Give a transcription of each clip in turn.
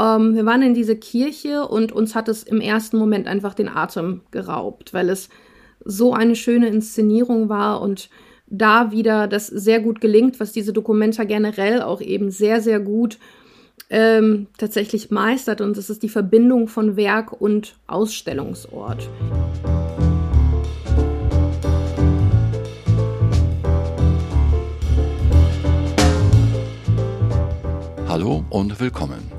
Ähm, wir waren in dieser Kirche und uns hat es im ersten Moment einfach den Atem geraubt, weil es so eine schöne Inszenierung war und da wieder das sehr gut gelingt, was diese Dokumenta generell auch eben sehr, sehr gut ähm, tatsächlich meistert. Und das ist die Verbindung von Werk und Ausstellungsort. Hallo und willkommen.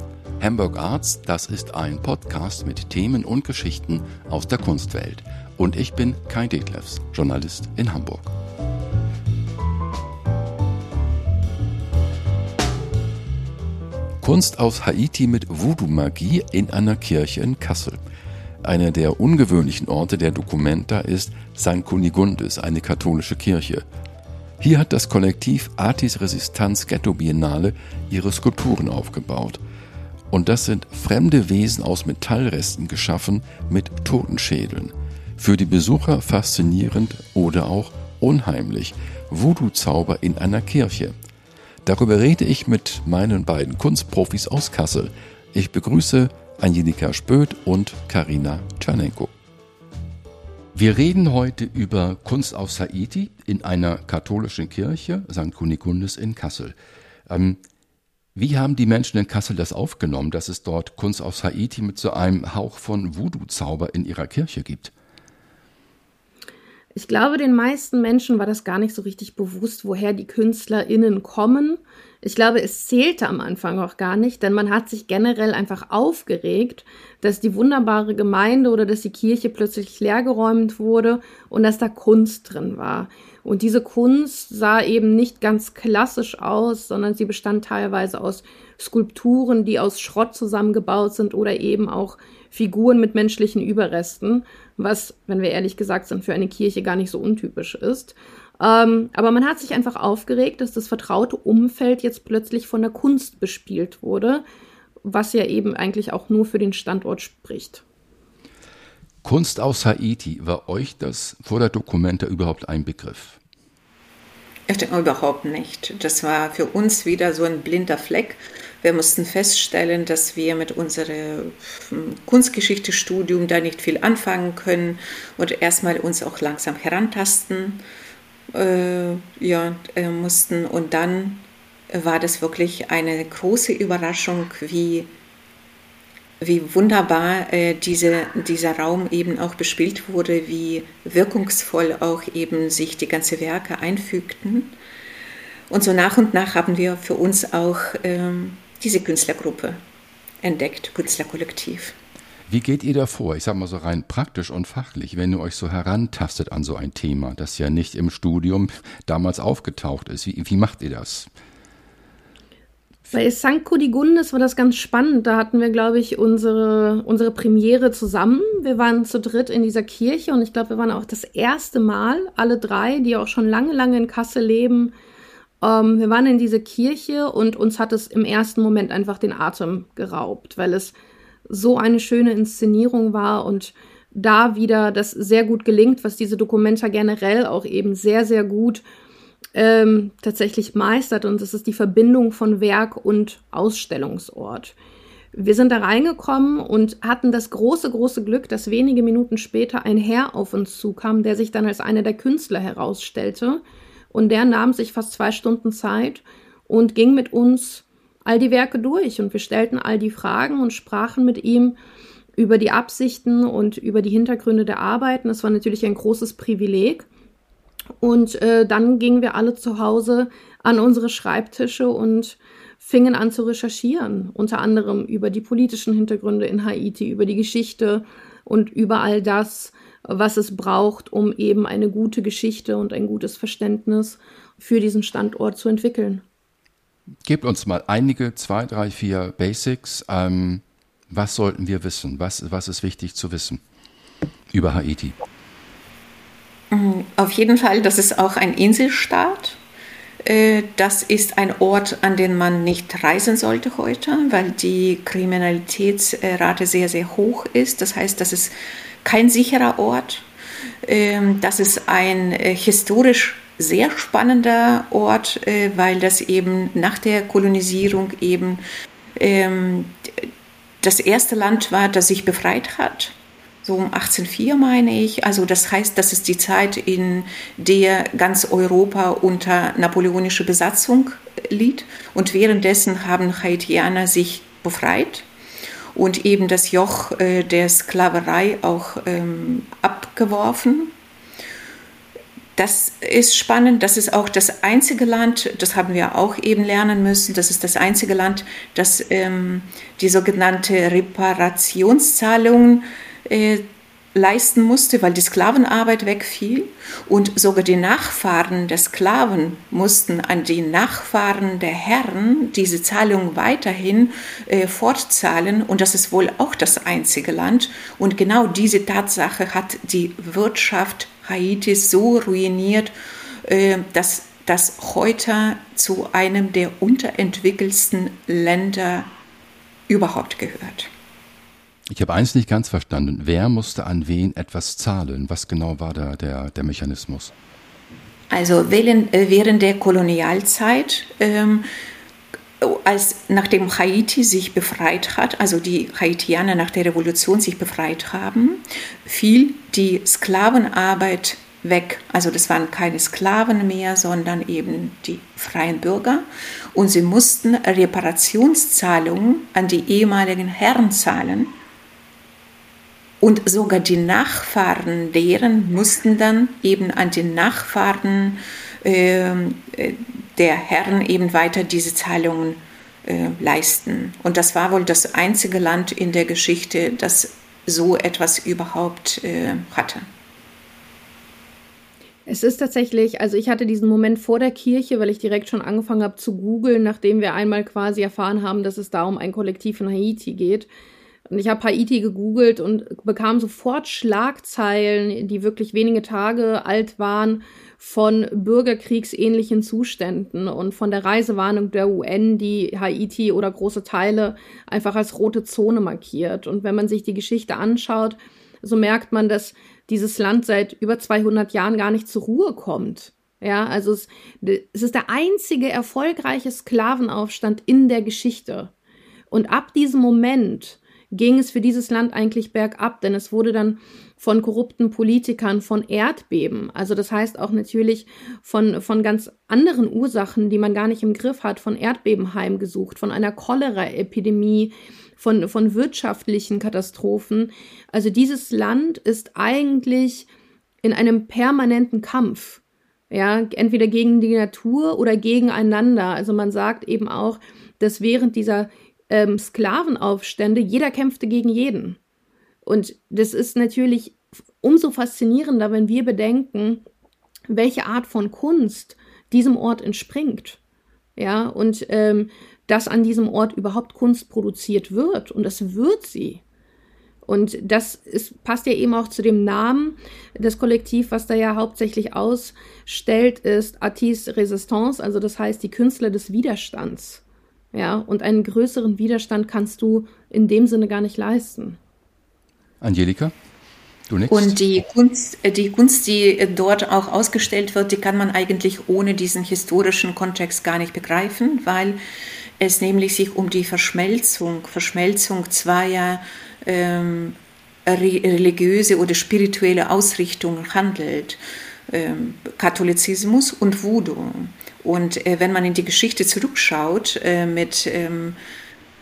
Hamburg Arts, das ist ein Podcast mit Themen und Geschichten aus der Kunstwelt. Und ich bin Kai Detlefs, Journalist in Hamburg. Kunst aus Haiti mit Voodoo-Magie in einer Kirche in Kassel. Einer der ungewöhnlichen Orte der Documenta ist St. Kunigundis, eine katholische Kirche. Hier hat das Kollektiv Artis Resistance Ghetto Biennale ihre Skulpturen aufgebaut – und das sind fremde Wesen aus Metallresten geschaffen mit Totenschädeln. Für die Besucher faszinierend oder auch unheimlich. Voodoo-Zauber in einer Kirche. Darüber rede ich mit meinen beiden Kunstprofis aus Kassel. Ich begrüße Angelika Spöth und Karina Tschernenko. Wir reden heute über Kunst aus Haiti in einer katholischen Kirche, St. Kunigundis in Kassel. Ähm, wie haben die Menschen in Kassel das aufgenommen, dass es dort Kunst aus Haiti mit so einem Hauch von Voodoo-Zauber in ihrer Kirche gibt? Ich glaube, den meisten Menschen war das gar nicht so richtig bewusst, woher die KünstlerInnen kommen. Ich glaube, es zählte am Anfang auch gar nicht, denn man hat sich generell einfach aufgeregt, dass die wunderbare Gemeinde oder dass die Kirche plötzlich leergeräumt wurde und dass da Kunst drin war. Und diese Kunst sah eben nicht ganz klassisch aus, sondern sie bestand teilweise aus Skulpturen, die aus Schrott zusammengebaut sind oder eben auch Figuren mit menschlichen Überresten, was, wenn wir ehrlich gesagt sind, für eine Kirche gar nicht so untypisch ist. Ähm, aber man hat sich einfach aufgeregt, dass das vertraute Umfeld jetzt plötzlich von der Kunst bespielt wurde, was ja eben eigentlich auch nur für den Standort spricht. Kunst aus Haiti, war euch das vor der Dokumenta überhaupt ein Begriff? Überhaupt nicht. Das war für uns wieder so ein blinder Fleck. Wir mussten feststellen, dass wir mit unserem hm, Kunstgeschichte-Studium da nicht viel anfangen können und erstmal uns auch langsam herantasten äh, ja, äh, mussten. Und dann war das wirklich eine große Überraschung, wie wie wunderbar äh, diese, dieser Raum eben auch bespielt wurde, wie wirkungsvoll auch eben sich die ganzen Werke einfügten. Und so nach und nach haben wir für uns auch ähm, diese Künstlergruppe entdeckt, Künstlerkollektiv. Wie geht ihr da vor? Ich sage mal so rein praktisch und fachlich, wenn ihr euch so herantastet an so ein Thema, das ja nicht im Studium damals aufgetaucht ist. Wie, wie macht ihr das? Bei St. Kunigundes war das ganz spannend. Da hatten wir, glaube ich, unsere, unsere Premiere zusammen. Wir waren zu dritt in dieser Kirche und ich glaube, wir waren auch das erste Mal, alle drei, die auch schon lange, lange in Kassel leben. Ähm, wir waren in dieser Kirche und uns hat es im ersten Moment einfach den Atem geraubt, weil es so eine schöne Inszenierung war und da wieder das sehr gut gelingt, was diese Dokumenta generell auch eben sehr, sehr gut ähm, tatsächlich meistert. Und das ist die Verbindung von Werk und Ausstellungsort. Wir sind da reingekommen und hatten das große, große Glück, dass wenige Minuten später ein Herr auf uns zukam, der sich dann als einer der Künstler herausstellte. Und der nahm sich fast zwei Stunden Zeit und ging mit uns all die Werke durch. Und wir stellten all die Fragen und sprachen mit ihm über die Absichten und über die Hintergründe der Arbeiten. Das war natürlich ein großes Privileg. Und äh, dann gingen wir alle zu Hause an unsere Schreibtische und fingen an zu recherchieren, unter anderem über die politischen Hintergründe in Haiti, über die Geschichte und über all das, was es braucht, um eben eine gute Geschichte und ein gutes Verständnis für diesen Standort zu entwickeln. Gebt uns mal einige, zwei, drei, vier Basics. Ähm, was sollten wir wissen? Was, was ist wichtig zu wissen über Haiti? Auf jeden Fall, das ist auch ein Inselstaat. Äh, das ist ein Ort, an den man nicht reisen sollte heute, weil die Kriminalitätsrate sehr, sehr hoch ist. Das heißt, das ist kein sicherer Ort. Ähm, das ist ein äh, historisch sehr spannender Ort, äh, weil das eben nach der Kolonisierung eben ähm, das erste Land war, das sich befreit hat. So um 1804 meine ich. Also das heißt, das ist die Zeit, in der ganz Europa unter napoleonischer Besatzung litt. Und währenddessen haben Haitianer sich befreit und eben das Joch äh, der Sklaverei auch ähm, abgeworfen. Das ist spannend. Das ist auch das einzige Land, das haben wir auch eben lernen müssen, das ist das einzige Land, das ähm, die sogenannte Reparationszahlungen äh, leisten musste, weil die Sklavenarbeit wegfiel. Und sogar die Nachfahren der Sklaven mussten an die Nachfahren der Herren diese Zahlung weiterhin äh, fortzahlen. Und das ist wohl auch das einzige Land. Und genau diese Tatsache hat die Wirtschaft Haitis so ruiniert, äh, dass das heute zu einem der unterentwickelsten Länder überhaupt gehört. Ich habe eins nicht ganz verstanden. Wer musste an wen etwas zahlen? Was genau war da der, der Mechanismus? Also während, äh, während der Kolonialzeit, ähm, als nachdem Haiti sich befreit hat, also die Haitianer nach der Revolution sich befreit haben, fiel die Sklavenarbeit weg. Also das waren keine Sklaven mehr, sondern eben die freien Bürger. Und sie mussten Reparationszahlungen an die ehemaligen Herren zahlen und sogar die Nachfahren deren mussten dann eben an die Nachfahren ähm, äh, der Herren eben weiter diese Zahlungen äh, leisten. Und das war wohl das einzige Land in der Geschichte, das so etwas überhaupt äh, hatte. Es ist tatsächlich, also ich hatte diesen Moment vor der Kirche, weil ich direkt schon angefangen habe zu googeln, nachdem wir einmal quasi erfahren haben, dass es da um ein Kollektiv in Haiti geht. Und ich habe Haiti gegoogelt und bekam sofort Schlagzeilen, die wirklich wenige Tage alt waren, von bürgerkriegsähnlichen Zuständen und von der Reisewarnung der UN, die Haiti oder große Teile einfach als rote Zone markiert. Und wenn man sich die Geschichte anschaut, so merkt man, dass dieses Land seit über 200 Jahren gar nicht zur Ruhe kommt. Ja, also es, es ist der einzige erfolgreiche Sklavenaufstand in der Geschichte. Und ab diesem Moment ging es für dieses Land eigentlich bergab, denn es wurde dann von korrupten Politikern, von Erdbeben, also das heißt auch natürlich von, von ganz anderen Ursachen, die man gar nicht im Griff hat, von Erdbeben heimgesucht, von einer Cholera-Epidemie, von, von wirtschaftlichen Katastrophen. Also dieses Land ist eigentlich in einem permanenten Kampf. Ja, entweder gegen die Natur oder gegeneinander. Also man sagt eben auch, dass während dieser ähm, Sklavenaufstände, jeder kämpfte gegen jeden. Und das ist natürlich umso faszinierender, wenn wir bedenken, welche Art von Kunst diesem Ort entspringt. Ja, und ähm, dass an diesem Ort überhaupt Kunst produziert wird. Und das wird sie. Und das ist, passt ja eben auch zu dem Namen. Das Kollektiv, was da ja hauptsächlich ausstellt, ist Artis Resistance, also das heißt die Künstler des Widerstands. Ja, und einen größeren Widerstand kannst du in dem Sinne gar nicht leisten. Angelika? Du nix? Und die Kunst, äh, die Kunst, die äh, dort auch ausgestellt wird, die kann man eigentlich ohne diesen historischen Kontext gar nicht begreifen, weil es nämlich sich um die Verschmelzung, Verschmelzung zweier ähm, religiöse oder spirituelle Ausrichtungen handelt. Ähm, Katholizismus und Voodoo. Und äh, wenn man in die Geschichte zurückschaut äh, mit ähm,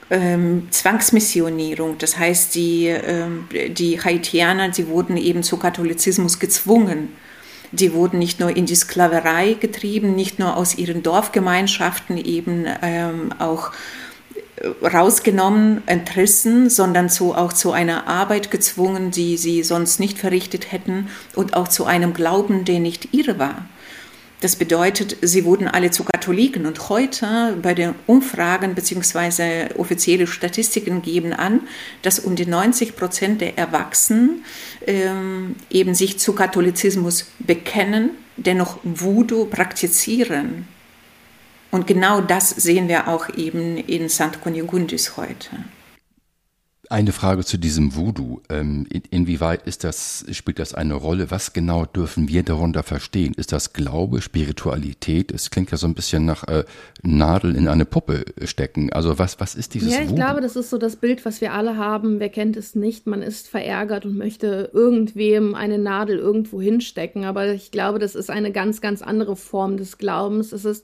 ähm, Zwangsmissionierung, das heißt, die, ähm, die Haitianer, sie wurden eben zu Katholizismus gezwungen. Die wurden nicht nur in die Sklaverei getrieben, nicht nur aus ihren Dorfgemeinschaften eben ähm, auch äh, rausgenommen, entrissen, sondern zu, auch zu einer Arbeit gezwungen, die sie sonst nicht verrichtet hätten und auch zu einem Glauben, der nicht ihre war. Das bedeutet, sie wurden alle zu Katholiken und heute bei den Umfragen bzw. offizielle Statistiken geben an, dass um die 90 Prozent der Erwachsenen ähm, eben sich zu Katholizismus bekennen, dennoch Voodoo praktizieren. Und genau das sehen wir auch eben in St. Conigundis heute. Eine Frage zu diesem Voodoo. Ähm, inwieweit ist das, spielt das eine Rolle? Was genau dürfen wir darunter verstehen? Ist das Glaube, Spiritualität? Es klingt ja so ein bisschen nach äh, Nadel in eine Puppe stecken. Also was, was ist dieses Ja, ich Voodoo? glaube, das ist so das Bild, was wir alle haben. Wer kennt es nicht? Man ist verärgert und möchte irgendwem eine Nadel irgendwo hinstecken. Aber ich glaube, das ist eine ganz, ganz andere Form des Glaubens. Es ist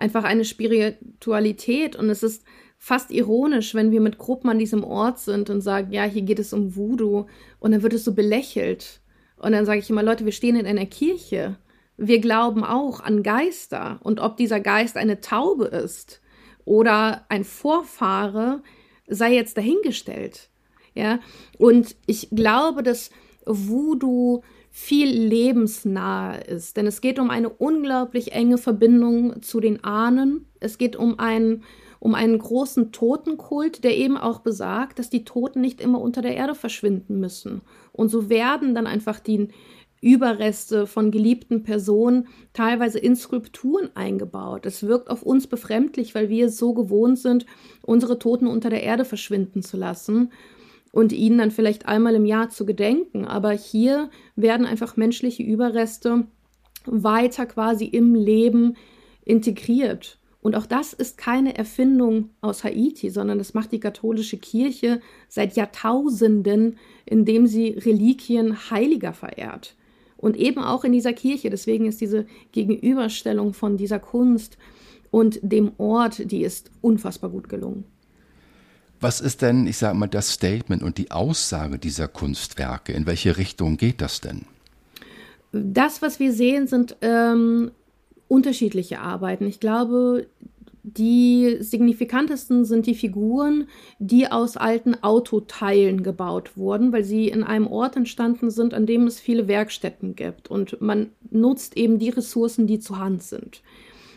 einfach eine Spiritualität und es ist fast ironisch, wenn wir mit Gruppen an diesem Ort sind und sagen, ja, hier geht es um Voodoo und dann wird es so belächelt. Und dann sage ich immer, Leute, wir stehen in einer Kirche. Wir glauben auch an Geister und ob dieser Geist eine Taube ist oder ein Vorfahre, sei jetzt dahingestellt. Ja, und ich glaube, dass Voodoo viel lebensnahe ist, denn es geht um eine unglaublich enge Verbindung zu den Ahnen. Es geht um einen um einen großen Totenkult, der eben auch besagt, dass die Toten nicht immer unter der Erde verschwinden müssen. Und so werden dann einfach die Überreste von geliebten Personen teilweise in Skulpturen eingebaut. Es wirkt auf uns befremdlich, weil wir es so gewohnt sind, unsere Toten unter der Erde verschwinden zu lassen und ihnen dann vielleicht einmal im Jahr zu gedenken. Aber hier werden einfach menschliche Überreste weiter quasi im Leben integriert. Und auch das ist keine Erfindung aus Haiti, sondern das macht die katholische Kirche seit Jahrtausenden, indem sie Reliquien heiliger verehrt. Und eben auch in dieser Kirche. Deswegen ist diese Gegenüberstellung von dieser Kunst und dem Ort, die ist unfassbar gut gelungen. Was ist denn, ich sage mal, das Statement und die Aussage dieser Kunstwerke? In welche Richtung geht das denn? Das, was wir sehen, sind ähm, unterschiedliche Arbeiten. Ich glaube, die signifikantesten sind die Figuren, die aus alten Autoteilen gebaut wurden, weil sie in einem Ort entstanden sind, an dem es viele Werkstätten gibt. Und man nutzt eben die Ressourcen, die zur Hand sind.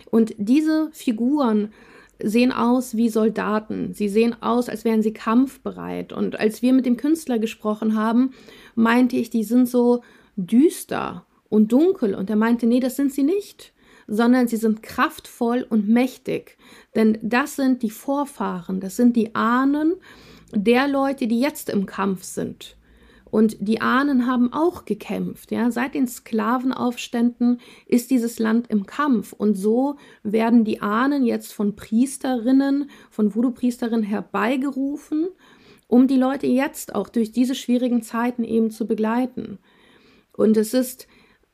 Und diese Figuren sehen aus wie Soldaten. Sie sehen aus, als wären sie kampfbereit. Und als wir mit dem Künstler gesprochen haben, meinte ich, die sind so düster und dunkel. Und er meinte, nee, das sind sie nicht sondern sie sind kraftvoll und mächtig. Denn das sind die Vorfahren, das sind die Ahnen der Leute, die jetzt im Kampf sind. Und die Ahnen haben auch gekämpft. Ja? Seit den Sklavenaufständen ist dieses Land im Kampf. Und so werden die Ahnen jetzt von Priesterinnen, von Voodoo-Priesterinnen herbeigerufen, um die Leute jetzt auch durch diese schwierigen Zeiten eben zu begleiten. Und es ist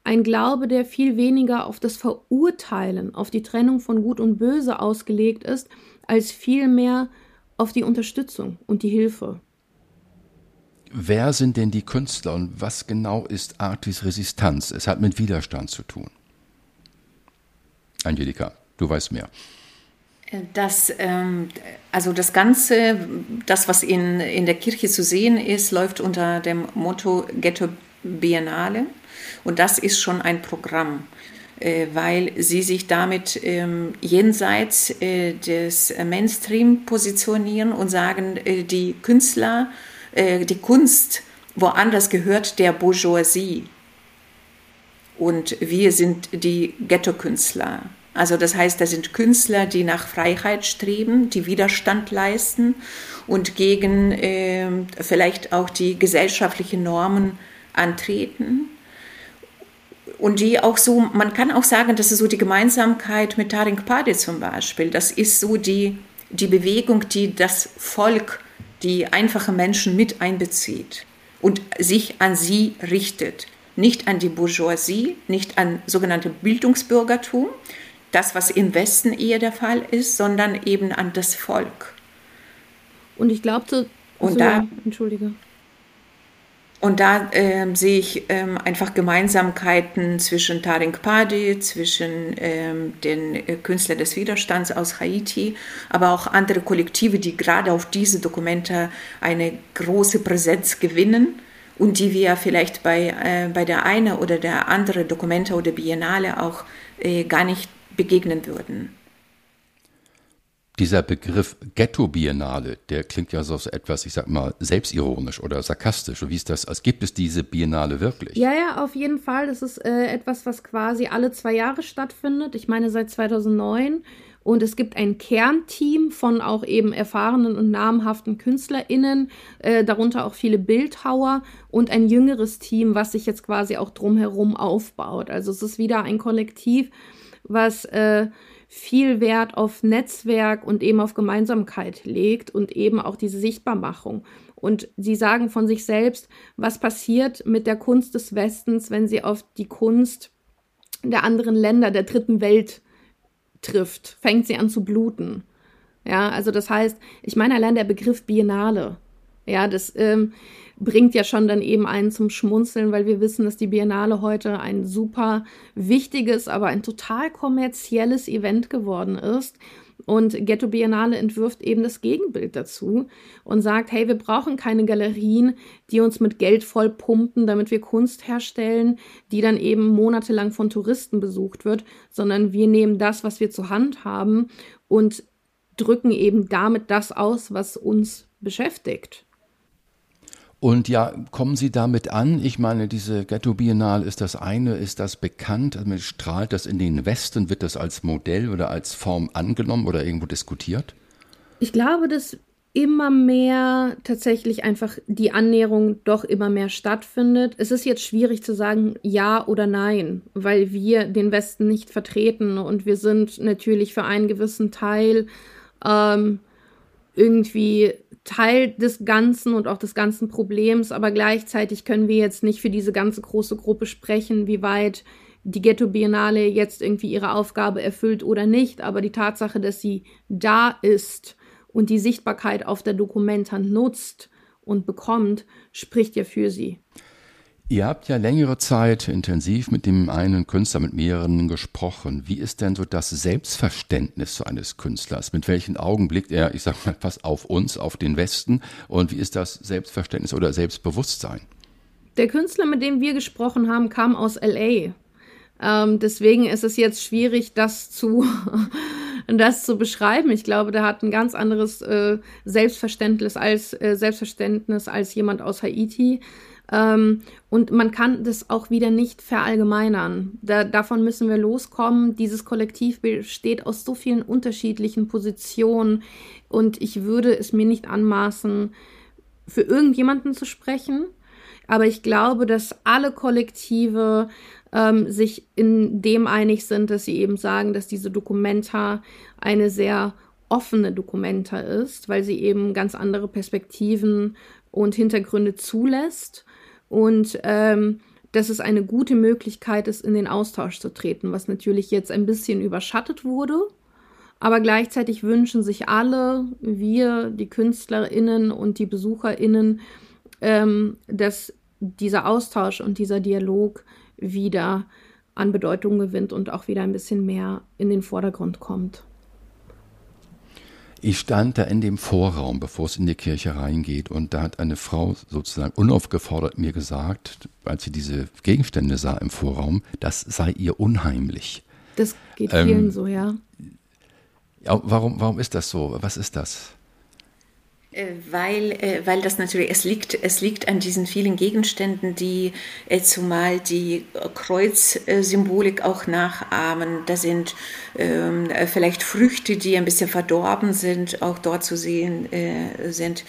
ein Glaube, der viel weniger auf das Verurteilen, auf die Trennung von Gut und Böse ausgelegt ist, als vielmehr auf die Unterstützung und die Hilfe. Wer sind denn die Künstler und was genau ist Artis Resistanz? Es hat mit Widerstand zu tun. Angelika, du weißt mehr. Das, ähm, also das Ganze, das, was in, in der Kirche zu sehen ist, läuft unter dem Motto Ghetto Biennale. Und das ist schon ein Programm, äh, weil sie sich damit ähm, jenseits äh, des Mainstream positionieren und sagen, äh, die Künstler, die Kunst woanders gehört der Bourgeoisie. Und wir sind die Ghetto-Künstler. Also das heißt, das sind Künstler, die nach Freiheit streben, die Widerstand leisten und gegen äh, vielleicht auch die gesellschaftlichen Normen antreten und die auch so, man kann auch sagen, das ist so die Gemeinsamkeit mit Taring Pade zum Beispiel. Das ist so die, die Bewegung, die das Volk, die einfachen Menschen mit einbezieht und sich an sie richtet. Nicht an die Bourgeoisie, nicht an sogenannte Bildungsbürgertum, das, was im Westen eher der Fall ist, sondern eben an das Volk. Und ich glaube, so, und da, entschuldige. Und da äh, sehe ich ähm, einfach Gemeinsamkeiten zwischen Taring Padi, zwischen ähm, den äh, Künstlern des Widerstands aus Haiti, aber auch andere Kollektive, die gerade auf diese Dokumente eine große Präsenz gewinnen und die wir vielleicht bei, äh, bei der eine oder der andere Dokumente oder Biennale auch äh, gar nicht begegnen würden. Dieser Begriff Ghetto-Biennale, der klingt ja so etwas, ich sag mal, selbstironisch oder sarkastisch. Wie ist das? Also gibt es diese Biennale wirklich? Ja, ja, auf jeden Fall. Das ist äh, etwas, was quasi alle zwei Jahre stattfindet. Ich meine seit 2009. Und es gibt ein Kernteam von auch eben erfahrenen und namhaften KünstlerInnen, äh, darunter auch viele Bildhauer und ein jüngeres Team, was sich jetzt quasi auch drumherum aufbaut. Also es ist wieder ein Kollektiv, was äh, viel Wert auf Netzwerk und eben auf Gemeinsamkeit legt und eben auch diese Sichtbarmachung. Und sie sagen von sich selbst, was passiert mit der Kunst des Westens, wenn sie auf die Kunst der anderen Länder, der dritten Welt trifft, fängt sie an zu bluten. Ja, also das heißt, ich meine allein der Begriff Biennale, ja, das ähm, bringt ja schon dann eben einen zum Schmunzeln, weil wir wissen, dass die Biennale heute ein super wichtiges, aber ein total kommerzielles Event geworden ist. Und Ghetto Biennale entwirft eben das Gegenbild dazu und sagt, hey, wir brauchen keine Galerien, die uns mit Geld voll pumpen, damit wir Kunst herstellen, die dann eben monatelang von Touristen besucht wird, sondern wir nehmen das, was wir zur Hand haben und drücken eben damit das aus, was uns beschäftigt. Und ja, kommen Sie damit an? Ich meine, diese Ghetto Biennale ist das eine, ist das bekannt? Also strahlt das in den Westen? Wird das als Modell oder als Form angenommen oder irgendwo diskutiert? Ich glaube, dass immer mehr tatsächlich einfach die Annäherung doch immer mehr stattfindet. Es ist jetzt schwierig zu sagen ja oder nein, weil wir den Westen nicht vertreten und wir sind natürlich für einen gewissen Teil ähm, irgendwie Teil des Ganzen und auch des ganzen Problems, aber gleichzeitig können wir jetzt nicht für diese ganze große Gruppe sprechen, wie weit die Ghetto Biennale jetzt irgendwie ihre Aufgabe erfüllt oder nicht, aber die Tatsache, dass sie da ist und die Sichtbarkeit auf der Dokumenta nutzt und bekommt, spricht ja für sie. Ihr habt ja längere Zeit intensiv mit dem einen Künstler, mit mehreren gesprochen. Wie ist denn so das Selbstverständnis so eines Künstlers? Mit welchen Augen blickt er, ich sag mal, was auf uns, auf den Westen? Und wie ist das Selbstverständnis oder Selbstbewusstsein? Der Künstler, mit dem wir gesprochen haben, kam aus LA. Ähm, deswegen ist es jetzt schwierig, das zu, das zu beschreiben. Ich glaube, der hat ein ganz anderes äh, Selbstverständnis als äh, Selbstverständnis als jemand aus Haiti. Ähm, und man kann das auch wieder nicht verallgemeinern. Da, davon müssen wir loskommen. Dieses Kollektiv besteht aus so vielen unterschiedlichen Positionen und ich würde es mir nicht anmaßen, für irgendjemanden zu sprechen. Aber ich glaube, dass alle Kollektive ähm, sich in dem einig sind, dass sie eben sagen, dass diese Dokumenta eine sehr offene Dokumenta ist, weil sie eben ganz andere Perspektiven und Hintergründe zulässt und ähm, dass es eine gute Möglichkeit ist, in den Austausch zu treten, was natürlich jetzt ein bisschen überschattet wurde. Aber gleichzeitig wünschen sich alle, wir, die KünstlerInnen und die BesucherInnen, ähm, dass dieser Austausch und dieser Dialog wieder an Bedeutung gewinnt und auch wieder ein bisschen mehr in den Vordergrund kommt. Ich stand da in dem Vorraum, bevor es in die Kirche reingeht, und da hat eine Frau sozusagen unaufgefordert mir gesagt, als sie diese Gegenstände sah im Vorraum, das sei ihr unheimlich. Das geht vielen ähm, so, ja. ja. Warum, warum ist das so? Was ist das? Äh, weil, äh, weil das natürlich, es liegt, es liegt an diesen vielen Gegenständen, die äh, zumal die Kreuzsymbolik auch nachahmen. Da sind ähm, vielleicht Früchte, die ein bisschen verdorben sind, auch dort zu sehen äh, sind.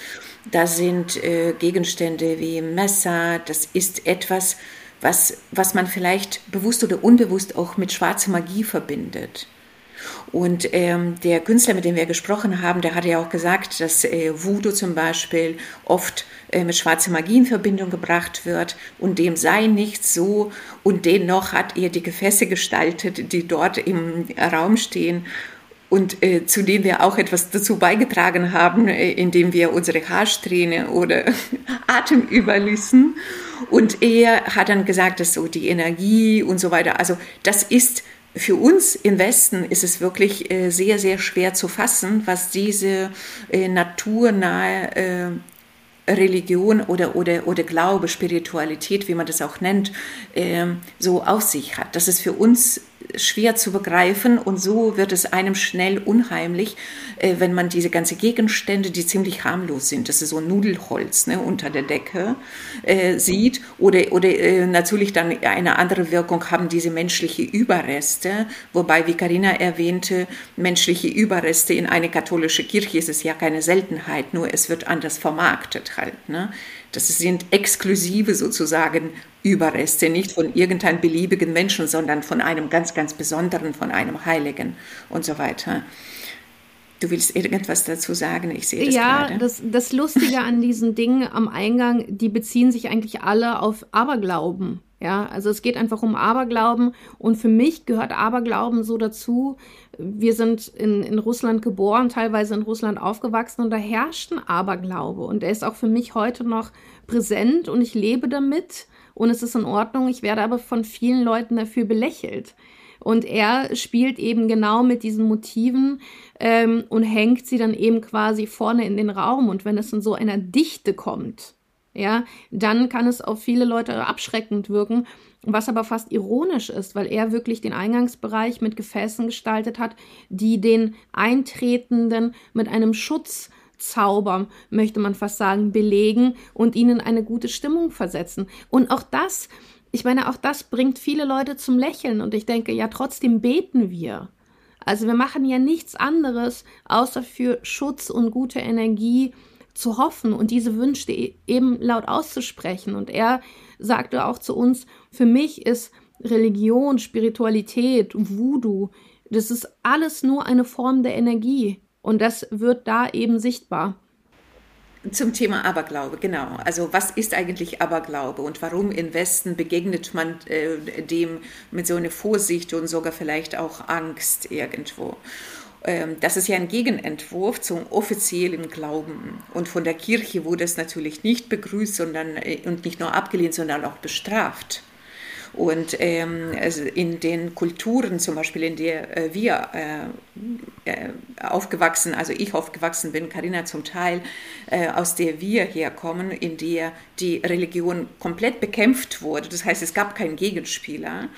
Da sind äh, Gegenstände wie Messer. Das ist etwas, was, was man vielleicht bewusst oder unbewusst auch mit schwarzer Magie verbindet. Und ähm, der Künstler, mit dem wir gesprochen haben, der hatte ja auch gesagt, dass äh, Voodoo zum Beispiel oft äh, mit schwarzer Magie in Verbindung gebracht wird und dem sei nicht so. Und dennoch hat er die Gefäße gestaltet, die dort im Raum stehen und äh, zu denen wir auch etwas dazu beigetragen haben, äh, indem wir unsere Haarsträhne oder Atem überließen. Und er hat dann gesagt, dass so die Energie und so weiter, also das ist für uns im Westen ist es wirklich äh, sehr, sehr schwer zu fassen, was diese äh, naturnahe äh, Religion oder, oder, oder Glaube, Spiritualität, wie man das auch nennt, ähm, so auf sich hat. Das ist für uns schwer zu begreifen und so wird es einem schnell unheimlich, äh, wenn man diese ganzen Gegenstände, die ziemlich harmlos sind, das ist so Nudelholz ne, unter der Decke, äh, sieht oder, oder äh, natürlich dann eine andere Wirkung haben diese menschliche Überreste, wobei, wie Karina erwähnte, menschliche Überreste in eine katholische Kirche ist es ja keine Seltenheit, nur es wird anders vermarktet halt. Ne? Das sind exklusive sozusagen Überreste, nicht von irgendeinem beliebigen Menschen, sondern von einem ganz, ganz besonderen, von einem Heiligen und so weiter. Du willst irgendwas dazu sagen? Ich sehe das ja, gerade. Das, das Lustige an diesen Dingen am Eingang, die beziehen sich eigentlich alle auf Aberglauben. Ja, also es geht einfach um Aberglauben und für mich gehört Aberglauben so dazu. Wir sind in, in Russland geboren, teilweise in Russland aufgewachsen und da herrscht ein Aberglaube und er ist auch für mich heute noch präsent und ich lebe damit und es ist in Ordnung. Ich werde aber von vielen Leuten dafür belächelt. Und er spielt eben genau mit diesen Motiven ähm, und hängt sie dann eben quasi vorne in den Raum. Und wenn es in so einer Dichte kommt, ja, dann kann es auf viele Leute abschreckend wirken, was aber fast ironisch ist, weil er wirklich den Eingangsbereich mit Gefäßen gestaltet hat, die den Eintretenden mit einem Schutzzauber, möchte man fast sagen, belegen und ihnen eine gute Stimmung versetzen. Und auch das, ich meine, auch das bringt viele Leute zum Lächeln und ich denke, ja, trotzdem beten wir. Also wir machen ja nichts anderes, außer für Schutz und gute Energie zu hoffen und diese Wünsche e-, eben laut auszusprechen. Und er sagte auch zu uns, für mich ist Religion, Spiritualität, Voodoo, das ist alles nur eine Form der Energie. Und das wird da eben sichtbar. Zum Thema Aberglaube, genau. Also was ist eigentlich Aberglaube und warum im Westen begegnet man äh, dem mit so einer Vorsicht und sogar vielleicht auch Angst irgendwo? Ähm, das ist ja ein Gegenentwurf zum offiziellen Glauben. Und von der Kirche wurde es natürlich nicht begrüßt sondern, äh, und nicht nur abgelehnt, sondern auch bestraft. Und ähm, also in den Kulturen, zum Beispiel in der äh, wir äh, äh, aufgewachsen, also ich aufgewachsen bin, Karina zum Teil, äh, aus der wir herkommen, in der die Religion komplett bekämpft wurde. Das heißt, es gab keinen Gegenspieler.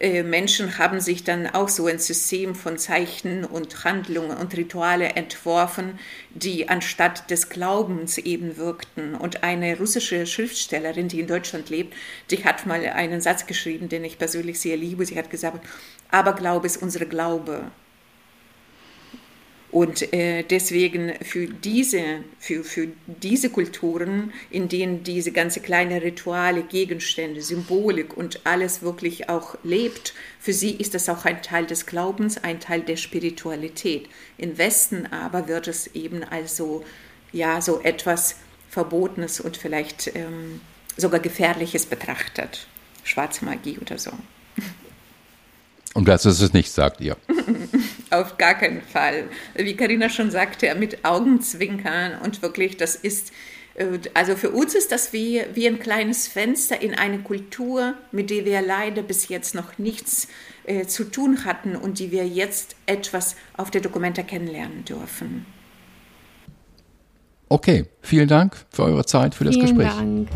Äh, Menschen haben sich dann auch so ein System von Zeichen und Handlungen und Rituale entworfen, die anstatt des Glaubens eben wirkten. Und eine russische Schriftstellerin, die in Deutschland lebt, die hat mal einen Satz geschrieben, den ich persönlich sehr liebe. Sie hat gesagt, aber Glaube ist unsere Glaube. Und äh, deswegen für diese, für, für diese Kulturen, in denen diese ganze kleine Rituale, Gegenstände, Symbolik und alles wirklich auch lebt, für sie ist das auch ein Teil des Glaubens, ein Teil der Spiritualität. Im Westen aber wird es eben also ja so etwas Verbotenes und vielleicht ähm, sogar Gefährliches betrachtet. Schwarze Magie oder so. Und das ist es nicht, sagt ihr. Auf gar keinen Fall. Wie Karina schon sagte, mit Augenzwinkern und wirklich, das ist, äh, also für uns ist das wie, wie ein kleines Fenster in eine Kultur, mit der wir leider bis jetzt noch nichts äh, zu tun hatten und die wir jetzt etwas auf der Dokumenta kennenlernen dürfen. Okay, vielen Dank für eure Zeit, für das vielen Gespräch. Dank.